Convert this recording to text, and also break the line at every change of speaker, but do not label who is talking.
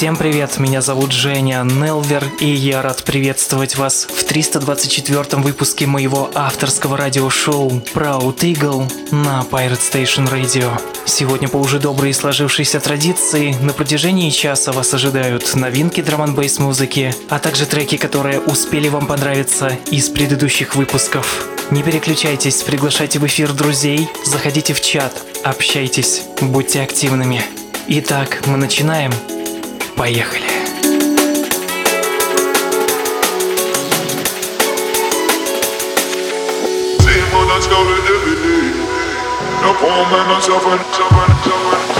Всем привет, меня зовут Женя Нелвер, и я рад приветствовать вас в 324 выпуске моего авторского радиошоу Proud Eagle на Pirate Station Radio. Сегодня по уже доброй и сложившейся традиции на протяжении часа вас ожидают новинки драм бейс музыки, а также треки, которые успели вам понравиться из предыдущих выпусков. Не переключайтесь, приглашайте в эфир друзей, заходите в чат, общайтесь, будьте активными. Итак, мы начинаем. Поехали.
Poor man, no suffering, suffering, suffering.